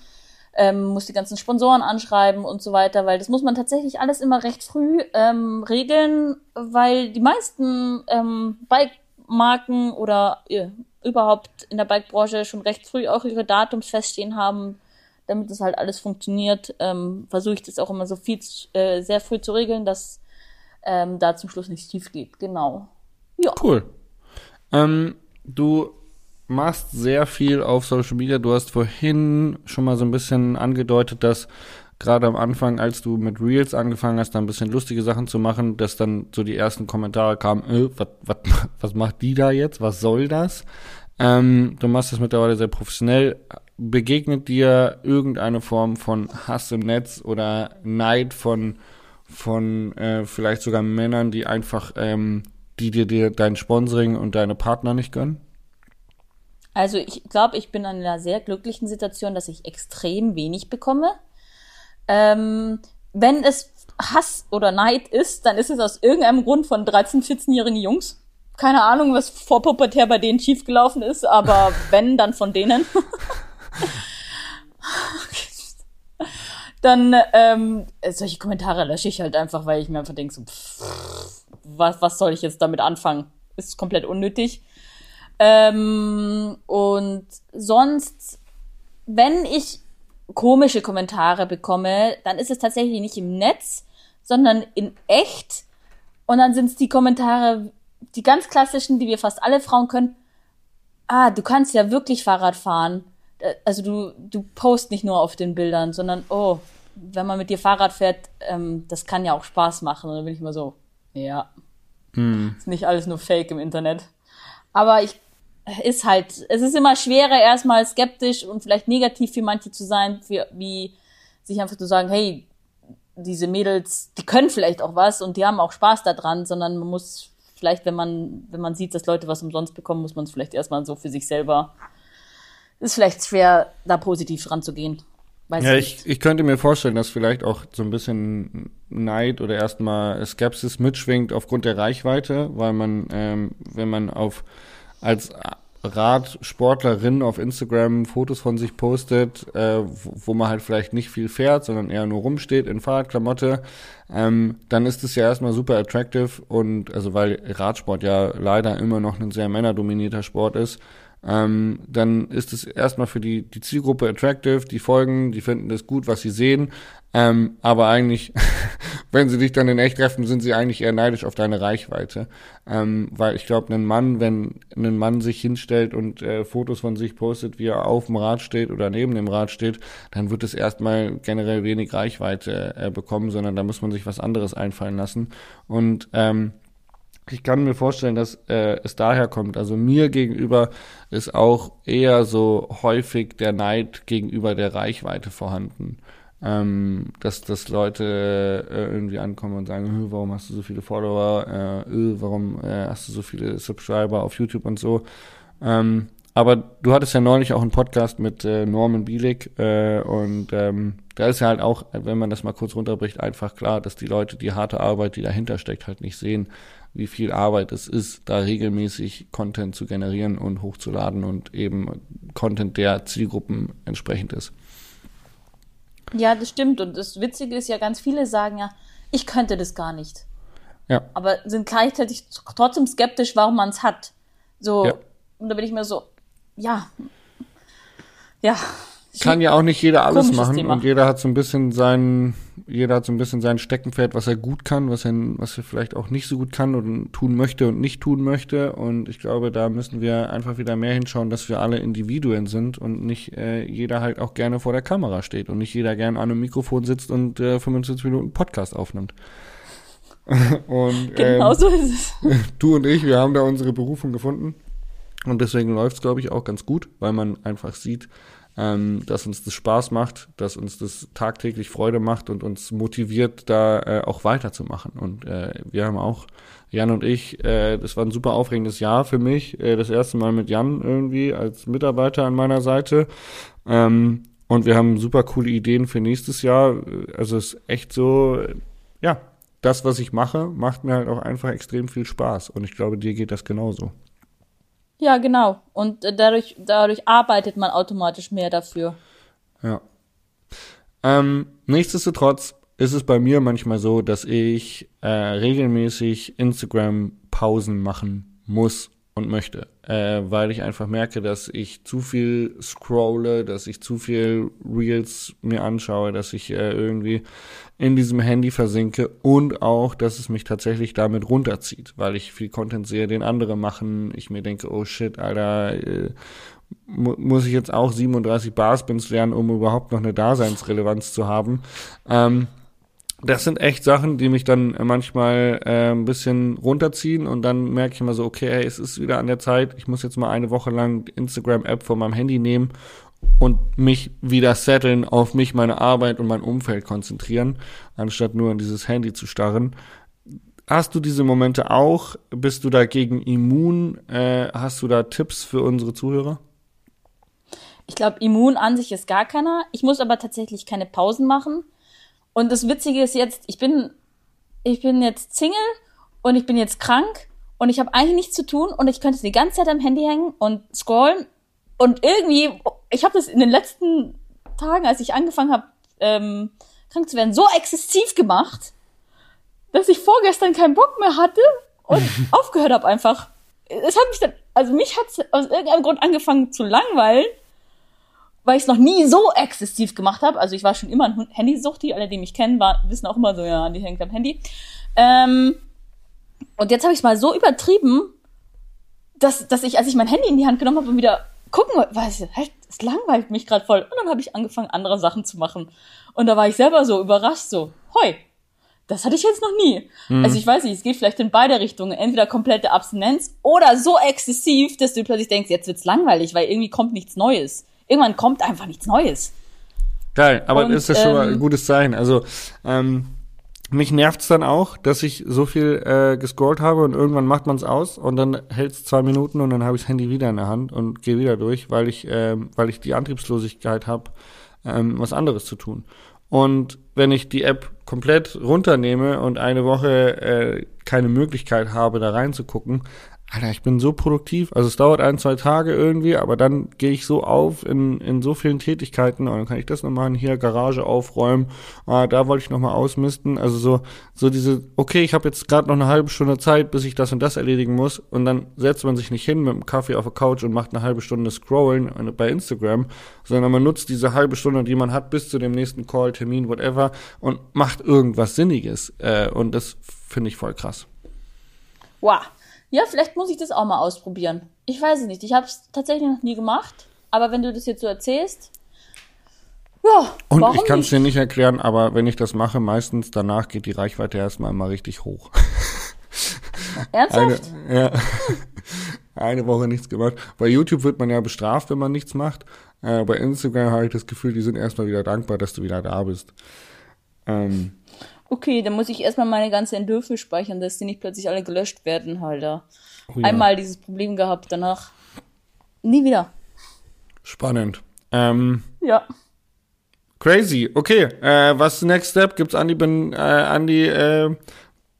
ähm, muss die ganzen Sponsoren anschreiben und so weiter, weil das muss man tatsächlich alles immer recht früh ähm, regeln, weil die meisten ähm, Bike-Marken oder äh, überhaupt in der Bike-Branche schon recht früh auch ihre Datums feststehen haben, damit das halt alles funktioniert, ähm, versuche ich das auch immer so viel äh, sehr früh zu regeln, dass ähm, da zum Schluss nichts schief geht. Genau. Ja. Cool. Ähm, du machst sehr viel auf Social Media. Du hast vorhin schon mal so ein bisschen angedeutet, dass gerade am Anfang, als du mit Reels angefangen hast, da ein bisschen lustige Sachen zu machen, dass dann so die ersten Kommentare kamen, äh, was, macht die da jetzt? Was soll das? Ähm, du machst das mittlerweile sehr professionell. Begegnet dir irgendeine Form von Hass im Netz oder Neid von, von äh, vielleicht sogar Männern, die einfach, ähm, die dir, dir dein Sponsoring und deine Partner nicht gönnen? Also ich glaube, ich bin in einer sehr glücklichen Situation, dass ich extrem wenig bekomme. Ähm, wenn es Hass oder Neid ist, dann ist es aus irgendeinem Grund von 13-, 14-jährigen Jungs. Keine Ahnung, was vor Pubertär bei denen schiefgelaufen ist, aber wenn, dann von denen. dann ähm, solche Kommentare lösche ich halt einfach, weil ich mir einfach denke, so, pff, was, was soll ich jetzt damit anfangen? Ist komplett unnötig. Ähm, und sonst, wenn ich komische Kommentare bekomme, dann ist es tatsächlich nicht im Netz, sondern in echt. Und dann sind es die Kommentare, die ganz klassischen, die wir fast alle Frauen können. Ah, du kannst ja wirklich Fahrrad fahren. Äh, also du, du post nicht nur auf den Bildern, sondern oh, wenn man mit dir Fahrrad fährt, ähm, das kann ja auch Spaß machen. Und dann bin ich immer so, ja, hm. ist nicht alles nur Fake im Internet. Aber ich ist halt, es ist immer schwerer, erstmal skeptisch und vielleicht negativ für manche zu sein, für, wie sich einfach zu sagen, hey, diese Mädels, die können vielleicht auch was und die haben auch Spaß daran, sondern man muss vielleicht, wenn man, wenn man sieht, dass Leute was umsonst bekommen, muss man es vielleicht erstmal so für sich selber. Ist vielleicht schwer, da positiv ranzugehen. Weiß Ja, ich ich, ich könnte mir vorstellen, dass vielleicht auch so ein bisschen Neid oder erstmal Skepsis mitschwingt aufgrund der Reichweite, weil man, ähm, wenn man auf als Radsportlerin auf Instagram Fotos von sich postet, äh, wo, wo man halt vielleicht nicht viel fährt, sondern eher nur rumsteht in Fahrradklamotte, ähm, dann ist es ja erstmal super attractive und also weil Radsport ja leider immer noch ein sehr männerdominierter Sport ist, ähm, dann ist es erstmal für die, die Zielgruppe attractive, die folgen, die finden das gut, was sie sehen, ähm, aber eigentlich, wenn sie dich dann in echt treffen, sind sie eigentlich eher neidisch auf deine Reichweite. Ähm, weil ich glaube, ein Mann, wenn ein Mann sich hinstellt und äh, Fotos von sich postet, wie er auf dem Rad steht oder neben dem Rad steht, dann wird es erstmal generell wenig Reichweite äh, bekommen, sondern da muss man sich was anderes einfallen lassen. Und ähm, ich kann mir vorstellen, dass äh, es daher kommt. Also mir gegenüber ist auch eher so häufig der Neid gegenüber der Reichweite vorhanden. Ähm, dass, dass Leute äh, irgendwie ankommen und sagen, "Hö, warum hast du so viele Follower, äh, äh, warum äh, hast du so viele Subscriber auf YouTube und so. Ähm, aber du hattest ja neulich auch einen Podcast mit äh, Norman Bielik äh, und ähm, da ist ja halt auch, wenn man das mal kurz runterbricht, einfach klar, dass die Leute die harte Arbeit, die dahinter steckt, halt nicht sehen, wie viel Arbeit es ist, da regelmäßig Content zu generieren und hochzuladen und eben Content der Zielgruppen entsprechend ist. Ja, das stimmt. Und das Witzige ist ja, ganz viele sagen ja, ich könnte das gar nicht. Ja. Aber sind gleichzeitig trotzdem skeptisch, warum man es hat. So, Ja. und da bin ich mir so, ja. Ja. Kann ja auch nicht jeder alles machen Thema. und jeder hat so ein bisschen sein, jeder hat so ein bisschen sein Steckenpferd, was er gut kann, was er, was er vielleicht auch nicht so gut kann und tun möchte und nicht tun möchte. Und ich glaube, da müssen wir einfach wieder mehr hinschauen, dass wir alle Individuen sind und nicht äh, jeder halt auch gerne vor der Kamera steht und nicht jeder gerne an einem Mikrofon sitzt und äh, 25 Minuten Podcast aufnimmt. und Genau ähm, so ist es. du und ich, wir haben da unsere Berufung gefunden. Und deswegen läuft es, glaube ich, auch ganz gut, weil man einfach sieht, ähm, dass uns das Spaß macht, dass uns das tagtäglich Freude macht und uns motiviert, da äh, auch weiterzumachen. Und äh, wir haben auch, Jan und ich, äh, das war ein super aufregendes Jahr für mich. Äh, das erste Mal mit Jan irgendwie als Mitarbeiter an meiner Seite. Ähm, und wir haben super coole Ideen für nächstes Jahr. Also es ist echt so, ja, das, was ich mache, macht mir halt auch einfach extrem viel Spaß. Und ich glaube, dir geht das genauso. Ja, genau. Und äh, dadurch, dadurch arbeitet man automatisch mehr dafür. Ja. Ähm, nichtsdestotrotz ist es bei mir manchmal so, dass ich äh, regelmäßig Instagram-Pausen machen muss und möchte, äh, weil ich einfach merke, dass ich zu viel scrolle, dass ich zu viel Reels mir anschaue, dass ich äh, irgendwie in diesem Handy versinke und auch, dass es mich tatsächlich damit runterzieht, weil ich viel Content sehe, den andere machen. Ich mir denke, oh shit, Alter, äh, mu muss ich jetzt auch 37 Barspins lernen, um überhaupt noch eine Daseinsrelevanz zu haben. Ähm, das sind echt Sachen, die mich dann manchmal äh, ein bisschen runterziehen und dann merke ich immer so, okay, hey, es ist wieder an der Zeit, ich muss jetzt mal eine Woche lang die Instagram-App von meinem Handy nehmen und mich wieder setteln, auf mich, meine Arbeit und mein Umfeld konzentrieren, anstatt nur an dieses Handy zu starren. Hast du diese Momente auch? Bist du dagegen immun? Äh, hast du da Tipps für unsere Zuhörer? Ich glaube, immun an sich ist gar keiner. Ich muss aber tatsächlich keine Pausen machen. Und das Witzige ist jetzt, ich bin, ich bin jetzt Single und ich bin jetzt krank und ich habe eigentlich nichts zu tun und ich könnte die ganze Zeit am Handy hängen und scrollen und irgendwie, ich habe das in den letzten Tagen, als ich angefangen habe, ähm, krank zu werden, so exzessiv gemacht, dass ich vorgestern keinen Bock mehr hatte und aufgehört habe einfach. Es hat mich dann, also mich hat es aus irgendeinem Grund angefangen zu langweilen weil ich es noch nie so exzessiv gemacht habe. Also ich war schon immer ein Handysuchti, alle, die mich kennen, war, wissen auch immer so, ja, die hängt am Handy. Ähm, und jetzt habe ich es mal so übertrieben, dass, dass ich, als ich mein Handy in die Hand genommen habe und wieder gucken wollte, weiß ich, halt, es langweilt mich gerade voll. Und dann habe ich angefangen, andere Sachen zu machen. Und da war ich selber so überrascht, so, hoi, das hatte ich jetzt noch nie. Also ich weiß nicht, es geht vielleicht in beide Richtungen. Entweder komplette Abstinenz oder so exzessiv, dass du plötzlich denkst, jetzt wird's langweilig, weil irgendwie kommt nichts Neues. Irgendwann kommt einfach nichts Neues. Geil, aber Und, das ist ja schon mal ein ähm, gutes Zeichen. Also ähm, mich nervt's dann auch, dass ich so viel äh, gescrollt habe und irgendwann macht man's aus und dann hält's zwei Minuten und dann habe ich das Handy wieder in der Hand und gehe wieder durch, weil ich, ähm, weil ich die Antriebslosigkeit habe, ähm, was anderes zu tun. Und wenn ich die App komplett runternehme und eine Woche äh, keine Möglichkeit habe, da reinzugucken, Alter, ich bin so produktiv. Also es dauert ein, zwei Tage irgendwie, aber dann gehe ich so auf in, in so vielen Tätigkeiten und dann kann ich das noch machen, hier Garage aufräumen, ah, da wollte ich noch mal ausmisten. Also so, so diese, okay, ich habe jetzt gerade noch eine halbe Stunde Zeit, bis ich das und das erledigen muss und dann setzt man sich nicht hin mit dem Kaffee auf der Couch und macht eine halbe Stunde Scrollen bei Instagram, sondern man nutzt diese halbe Stunde, die man hat, bis zu dem nächsten Call, Termin, whatever und macht irgendwas Sinniges. Äh, und das finde ich voll krass. Wow. Ja, vielleicht muss ich das auch mal ausprobieren. Ich weiß es nicht. Ich habe es tatsächlich noch nie gemacht. Aber wenn du das jetzt so erzählst, ja. Und warum ich kann es dir nicht erklären, aber wenn ich das mache, meistens danach geht die Reichweite erstmal mal richtig hoch. Eine, Ernsthaft? ja, eine Woche nichts gemacht. Bei YouTube wird man ja bestraft, wenn man nichts macht. Äh, bei Instagram habe ich das Gefühl, die sind erstmal wieder dankbar, dass du wieder da bist. Ähm, Okay, dann muss ich erstmal meine ganzen Entwürfe speichern, dass die nicht plötzlich alle gelöscht werden, Alter. oh ja, Einmal dieses Problem gehabt, danach nie wieder. Spannend. Ähm, Ja. crazy. Okay, äh, was ist Next Step? Gibt's Andy Bin, äh, Andy äh,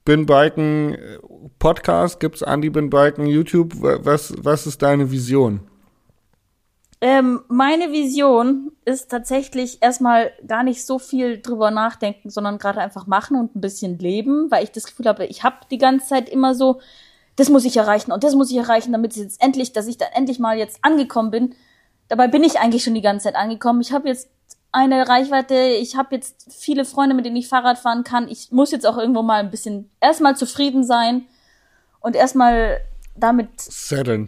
Bin Biken äh, Podcast? Gibt's Andy Bin Biken YouTube? Wa- Was, was ist deine Vision? Ähm, meine Vision ist tatsächlich erstmal gar nicht so viel drüber nachdenken, sondern gerade einfach machen und ein bisschen leben, weil ich das Gefühl habe, ich habe die ganze Zeit immer so, das muss ich erreichen und das muss ich erreichen, damit es jetzt endlich, dass ich dann endlich mal jetzt angekommen bin. Dabei bin ich eigentlich schon die ganze Zeit angekommen. Ich habe jetzt eine Reichweite, ich habe jetzt viele Freunde, mit denen ich Fahrrad fahren kann. Ich muss jetzt auch irgendwo mal ein bisschen erstmal zufrieden sein und erstmal damit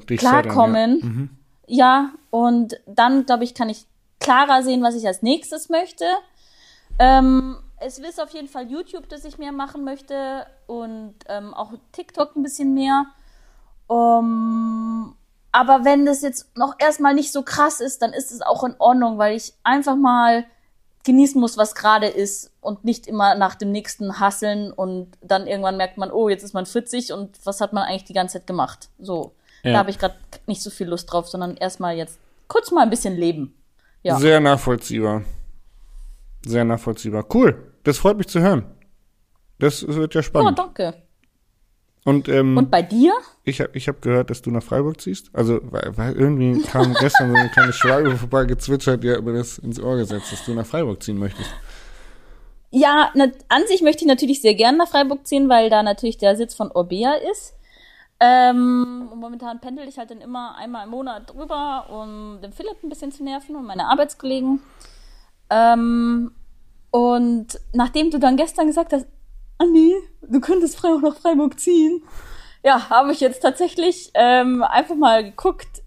dich klarkommen. setteln, Ja, und dann, glaube ich, kann ich klarer sehen, was ich als nächstes möchte. Ähm, es ist auf jeden Fall YouTube, das ich mehr machen möchte und ähm, auch TikTok ein bisschen mehr. Um, aber wenn das jetzt noch erstmal nicht so krass ist, dann ist es auch in Ordnung, weil ich einfach mal genießen muss, was gerade ist und nicht immer nach dem nächsten hasseln und dann irgendwann merkt man, oh, jetzt ist man 40 und was hat man eigentlich die ganze Zeit gemacht? So, Ja. da habe ich gerade nicht so viel Lust drauf, sondern erstmal jetzt kurz mal ein bisschen leben. ja. Sehr nachvollziehbar. Sehr nachvollziehbar. Cool. Das freut mich zu hören. Das wird ja Oh, spannend. danke. und ähm, Und bei dir? ich habe ich hab gehört, dass du nach Freiburg ziehst. Also, weil, weil irgendwie kam gestern so eine kleine Schwalbe vorbei gezwitschert, die hat mir das ins Ohr gesetzt, dass du nach Freiburg ziehen möchtest. Ja, ne, an sich möchte ich natürlich sehr gern nach Freiburg ziehen, weil da natürlich der Sitz von Orbea ist. Ähm, und momentan pendel ich halt dann immer einmal im Monat drüber, um den Philipp ein bisschen zu nerven und meine Arbeitskollegen. Ähm, und nachdem du dann gestern gesagt hast, Andi, du könntest frei auch nach Freiburg ziehen, ja, habe ich jetzt tatsächlich ähm, einfach mal geguckt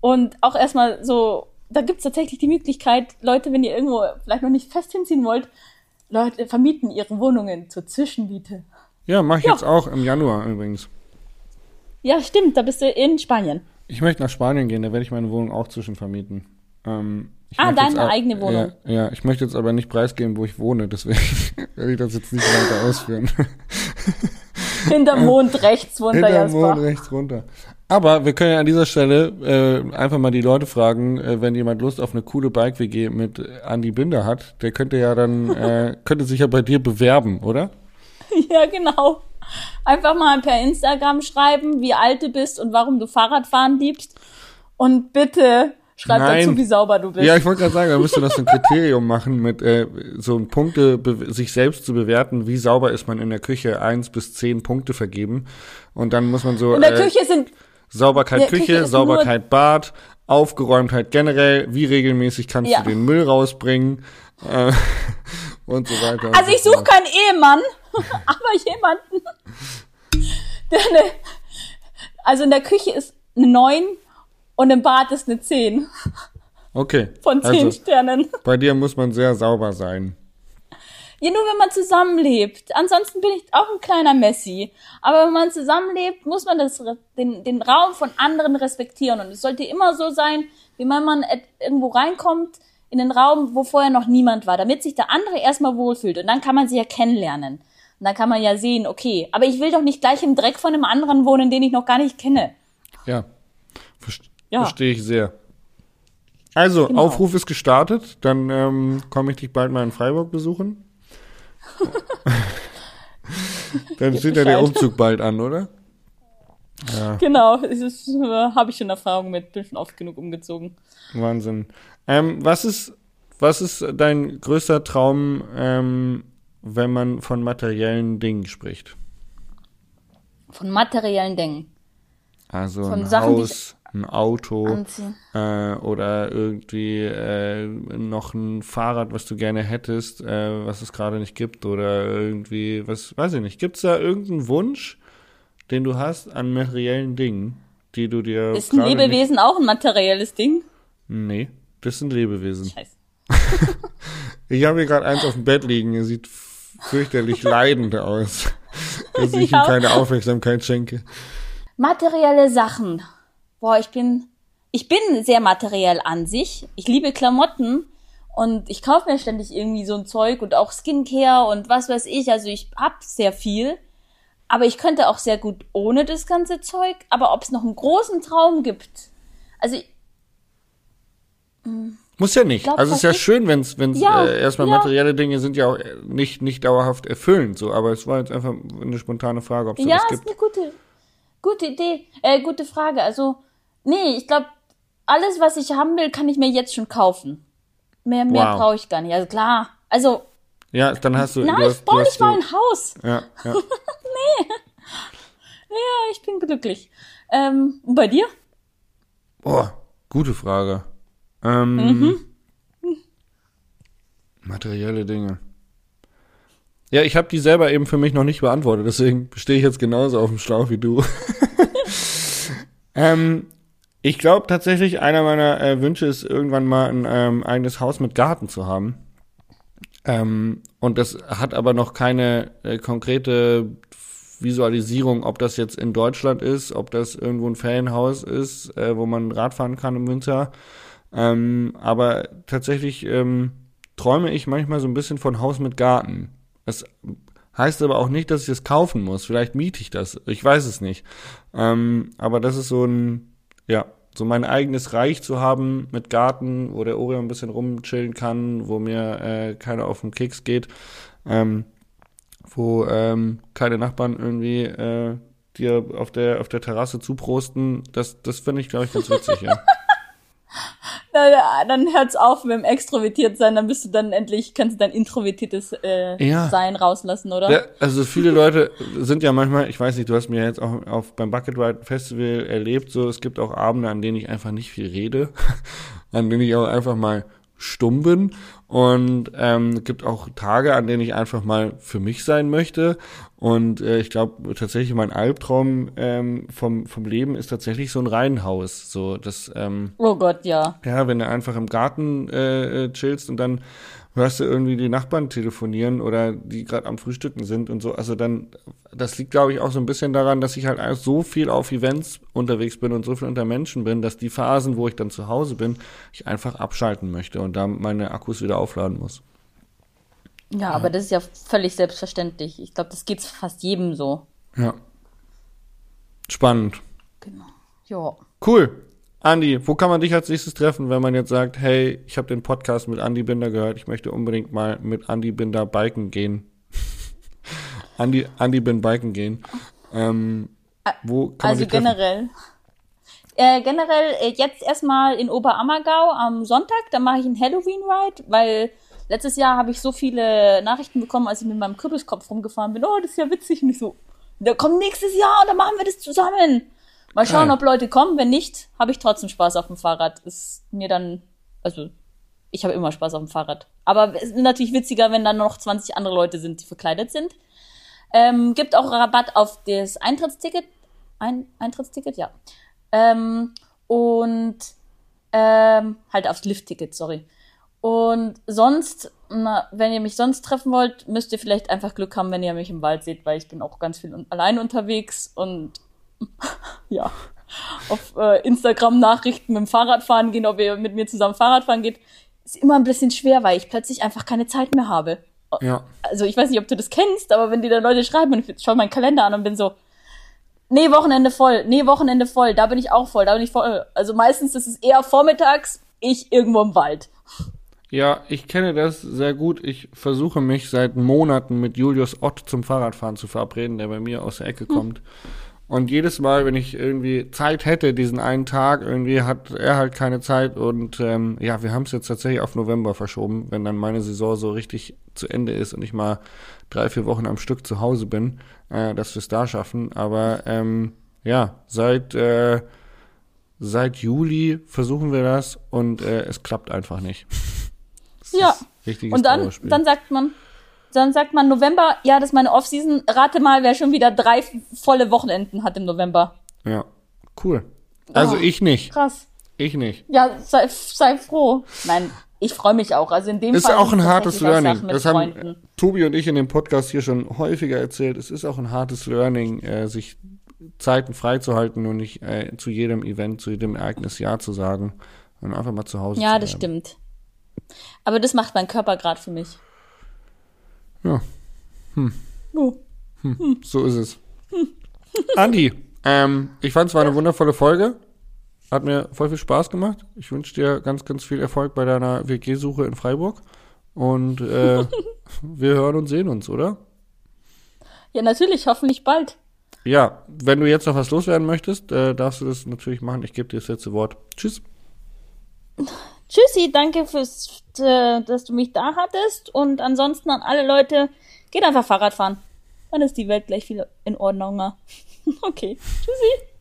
und auch erstmal so, da gibt's tatsächlich die Möglichkeit, Leute, wenn ihr irgendwo vielleicht noch nicht fest hinziehen wollt, Leute vermieten ihre Wohnungen zur Zwischenmiete. Ja, mache ich Ja. jetzt auch im Januar übrigens. Ja, stimmt, da bist du in Spanien. Ich möchte nach Spanien gehen, da werde ich meine Wohnung auch zwischenvermieten. Ähm, ich Ah, deine eigene Wohnung. Ja, ja, ich möchte jetzt aber nicht preisgeben, wo ich wohne, deswegen werde ich das jetzt nicht weiter ausführen. Hinterm Mond rechts wohnt der Hinterm Mond rechts runter. Aber wir können ja an dieser Stelle äh, einfach mal die Leute fragen, äh, wenn jemand Lust auf eine coole Bike-WG mit Andy Binder hat, der könnte ja dann, äh, könnte sich ja bei dir bewerben, oder? Ja, genau. Einfach mal per Instagram schreiben, wie alt du bist und warum du Fahrradfahren liebst. Und bitte schreib Nein. dazu, wie sauber du bist. Ja, ich wollte gerade sagen, da müsste das ein Kriterium machen, mit äh, so ein Punkte, sich selbst zu bewerten, wie sauber ist man in der Küche, eins bis zehn Punkte vergeben. Und dann muss man so in der äh, Küche sind Sauberkeit Ja, Küche Küche, Sauberkeit Bad, Aufgeräumtheit generell, wie regelmäßig kannst Ja. du den Müll rausbringen äh, und so weiter. Also so ich suche keinen Ehemann, aber jemanden, der eine, also in der Küche ist eine 9 und im Bad ist eine 10 Okay. von 10 also, Sternen. bei dir muss man sehr sauber sein. Ja, nur wenn man zusammenlebt. Ansonsten bin ich auch ein kleiner Messi. Aber wenn man zusammenlebt, muss man das, den, den Raum von anderen respektieren. Und es sollte immer so sein, wie wenn man irgendwo reinkommt in den Raum, wo vorher noch niemand war, damit sich der andere erstmal wohlfühlt. Und dann kann man sich ja kennenlernen. Und dann kann man ja sehen, okay, aber ich will doch nicht gleich im Dreck von einem anderen wohnen, den ich noch gar nicht kenne. Ja. Verst Ja. Verstehe ich sehr. Also, Genau. Aufruf ist gestartet. Dann ähm, komme ich dich bald mal in Freiburg besuchen. Dann steht ja der. Umzug bald an, oder? Genau, das ist, äh, habe ich schon Erfahrung mit, bin schon oft genug umgezogen. Wahnsinn. Ähm, was ist, was ist dein größter Traum, ähm, wenn man von materiellen Dingen spricht? Von materiellen Dingen. Also Von ein Sachen, Haus, ein Auto äh, oder irgendwie äh, noch ein Fahrrad, was du gerne hättest, äh, was es gerade nicht gibt oder irgendwie, was weiß ich nicht. Gibt es da irgendeinen Wunsch, den du hast an materiellen Dingen, die du dir Ist ein Lebewesen auch ein materielles Ding? Nicht, nee, das sind Lebewesen. Scheiße. Ich habe hier gerade eins auf dem Bett liegen, er sieht fürchterlich leidend aus, dass ich Ja. ihm keine Aufmerksamkeit schenke. Materielle Sachen. Boah, ich bin, ich bin sehr materiell an sich. Ich liebe Klamotten und ich kaufe mir ständig irgendwie so ein Zeug und auch Skincare und was weiß ich. Also ich hab sehr viel. Aber ich könnte auch sehr gut ohne das ganze Zeug. Aber ob es noch einen großen Traum gibt. Also ich- Muss ja nicht. glaub, also es ist ja ich- schön, wenn es wenn's, Ja, äh, erstmal ja. materielle Dinge sind ja auch äh, nicht, nicht dauerhaft erfüllend, so. Aber es war jetzt einfach eine spontane Frage, ob es ja, das ist gibt. eine gute, gute Idee, äh, gute Frage. Also, nee, ich glaube, alles, was ich haben will, kann ich mir jetzt schon kaufen. Mehr, mehr Wow. brauche ich gar nicht. Also klar. Also, Ja, dann hast du. nein, du ich hast, baue du nicht mal ein Haus. Ja, ja. Ja, ich bin glücklich. Ähm, und bei dir? Oh, gute Frage. Ähm, Mhm. Materielle Dinge. Ja, ich habe die selber eben für mich noch nicht beantwortet, deswegen stehe ich jetzt genauso auf dem Schlauch wie du. ähm, ich glaube tatsächlich, einer meiner äh, Wünsche ist, irgendwann mal ein ähm, eigenes Haus mit Garten zu haben. Ähm, und das hat aber noch keine äh, konkrete Visualisierung, ob das jetzt in Deutschland ist, ob das irgendwo ein Ferienhaus ist, äh, wo man Rad fahren kann im Winter. Ähm, aber tatsächlich ähm, träume ich manchmal so ein bisschen von Haus mit Garten. Das heißt aber auch nicht, dass ich es kaufen muss. Vielleicht miete ich das. Ich weiß es nicht. Ähm, aber das ist so ein, ja, so mein eigenes Reich zu haben mit Garten, wo der Orion ein bisschen rumchillen kann, wo mir äh, keiner auf den Keks geht, ähm, wo ähm, keine Nachbarn irgendwie äh, dir auf der auf der Terrasse zuprosten. Das das finde ich glaube ich ganz witzig. ja. Na, dann hört's auf mit dem extrovertiert sein, dann bist du dann endlich, kannst du dein introvertiertes äh, Ja. Sein rauslassen, oder? Ja, also viele Leute sind ja manchmal, ich weiß nicht, du hast mir jetzt auch auf beim Bucket Ride Festival erlebt, so es gibt auch Abende, an denen ich einfach nicht viel rede, an denen ich auch einfach mal stumm bin. Und ähm, gibt auch Tage, an denen ich einfach mal für mich sein möchte. Und äh, ich glaube tatsächlich mein Albtraum ähm, vom vom Leben ist tatsächlich so ein Reihenhaus, so das ähm, Oh Gott, ja. ja, wenn du einfach im Garten äh, äh, chillst und dann hörst du irgendwie die Nachbarn telefonieren oder die gerade am Frühstücken sind und so. Also dann, das liegt, glaube ich, auch so ein bisschen daran, dass ich halt so viel auf Events unterwegs bin und so viel unter Menschen bin, dass die Phasen, wo ich dann zu Hause bin, ich einfach abschalten möchte und da meine Akkus wieder aufladen muss. Ja, aber das ist ja völlig selbstverständlich. Ich glaube, das geht fast jedem so. Ja. Spannend. Genau. Ja. Cool. Andi, wo kann man dich als nächstes treffen, wenn man jetzt sagt, hey, ich habe den Podcast mit Andi Binder gehört, ich möchte unbedingt mal mit Andi Binder biken gehen. Andi, Andi bin biken gehen. Ähm, wo kann man Also dich treffen? generell. Äh, generell äh, jetzt erstmal in Oberammergau am Sonntag, da mache ich einen Halloween-Ride, weil letztes Jahr habe ich so viele Nachrichten bekommen, als ich mit meinem Kürbiskopf rumgefahren bin. Oh, das ist ja witzig. Und ich so, da kommt nächstes Jahr und dann machen wir das zusammen. Mal schauen, Geil. ob Leute kommen. Wenn nicht, habe ich trotzdem Spaß auf dem Fahrrad. Ist mir dann, also ich habe immer Spaß auf dem Fahrrad. Aber es ist natürlich witziger, wenn dann noch 20 andere Leute sind, die verkleidet sind. Ähm, gibt auch Rabatt auf das Eintrittsticket. Ein Eintrittsticket, ja. Ähm, und ähm, halt aufs Liftticket, sorry. Und sonst, na, wenn ihr mich sonst treffen wollt, müsst ihr vielleicht einfach Glück haben, wenn ihr mich im Wald seht, weil ich bin auch ganz viel allein unterwegs und ja, auf äh, Instagram Nachrichten mit dem Fahrrad fahren gehen, ob ihr mit mir zusammen Fahrrad fahren geht, ist immer ein bisschen schwer, weil ich plötzlich einfach keine Zeit mehr habe. Ja. Also ich weiß nicht, ob du das kennst, aber wenn die dann Leute schreiben und ich schaue meinen Kalender an und bin so, nee, Wochenende voll, nee, Wochenende voll, da bin ich auch voll, da bin ich voll. Also meistens ist es eher vormittags ich irgendwo im Wald. Ja, ich kenne das sehr gut. Ich versuche mich seit Monaten mit Julius Ott zum Fahrradfahren zu verabreden, der bei mir aus der Ecke hm. kommt. Und jedes Mal, wenn ich irgendwie Zeit hätte, diesen einen Tag, irgendwie hat er halt keine Zeit. Und ähm, ja, wir haben es jetzt tatsächlich auf November verschoben, wenn dann meine Saison so richtig zu Ende ist und ich mal drei, vier Wochen am Stück zu Hause bin, äh, dass wir es da schaffen. Aber ähm, ja, seit äh, seit Juli versuchen wir das und äh, es klappt einfach nicht. ja. Und dann, dann sagt man, dann sagt man November, ja, das ist meine Offseason. Rate mal, wer schon wieder drei volle Wochenenden hat im November. Ja, cool. Also oh, ich nicht. Krass. Ich nicht. Ja, sei, sei froh. Nein, ich freue mich auch. Also in dem ist Fall auch ein hartes Learning. Das haben Freunden. Tobi und ich in dem Podcast hier schon häufiger erzählt. Es ist auch ein hartes Learning, äh, sich Zeiten freizuhalten und nicht äh, zu jedem Event, zu jedem Ereignis Ja zu sagen und einfach mal zu Hause Ja, das stimmt. Aber das macht mein Körper gerade für mich. Ja. Hm. Oh. Hm. Hm. So ist es. Hm. Andi, ähm, ich fand es war eine wundervolle Folge. Hat mir voll viel Spaß gemacht. Ich wünsche dir ganz, ganz viel Erfolg bei deiner WG-Suche in Freiburg. Und äh, wir hören und sehen uns, oder? Ja, natürlich, hoffentlich bald. Ja, wenn du jetzt noch was loswerden möchtest, äh, darfst du das natürlich machen. Ich gebe dir das letzte Wort. Tschüss. Tschüssi, danke fürs, äh, dass du mich da hattest. Und ansonsten an alle Leute, geht einfach Fahrrad fahren. Dann ist die Welt gleich viel in Ordnung. okay. Tschüssi.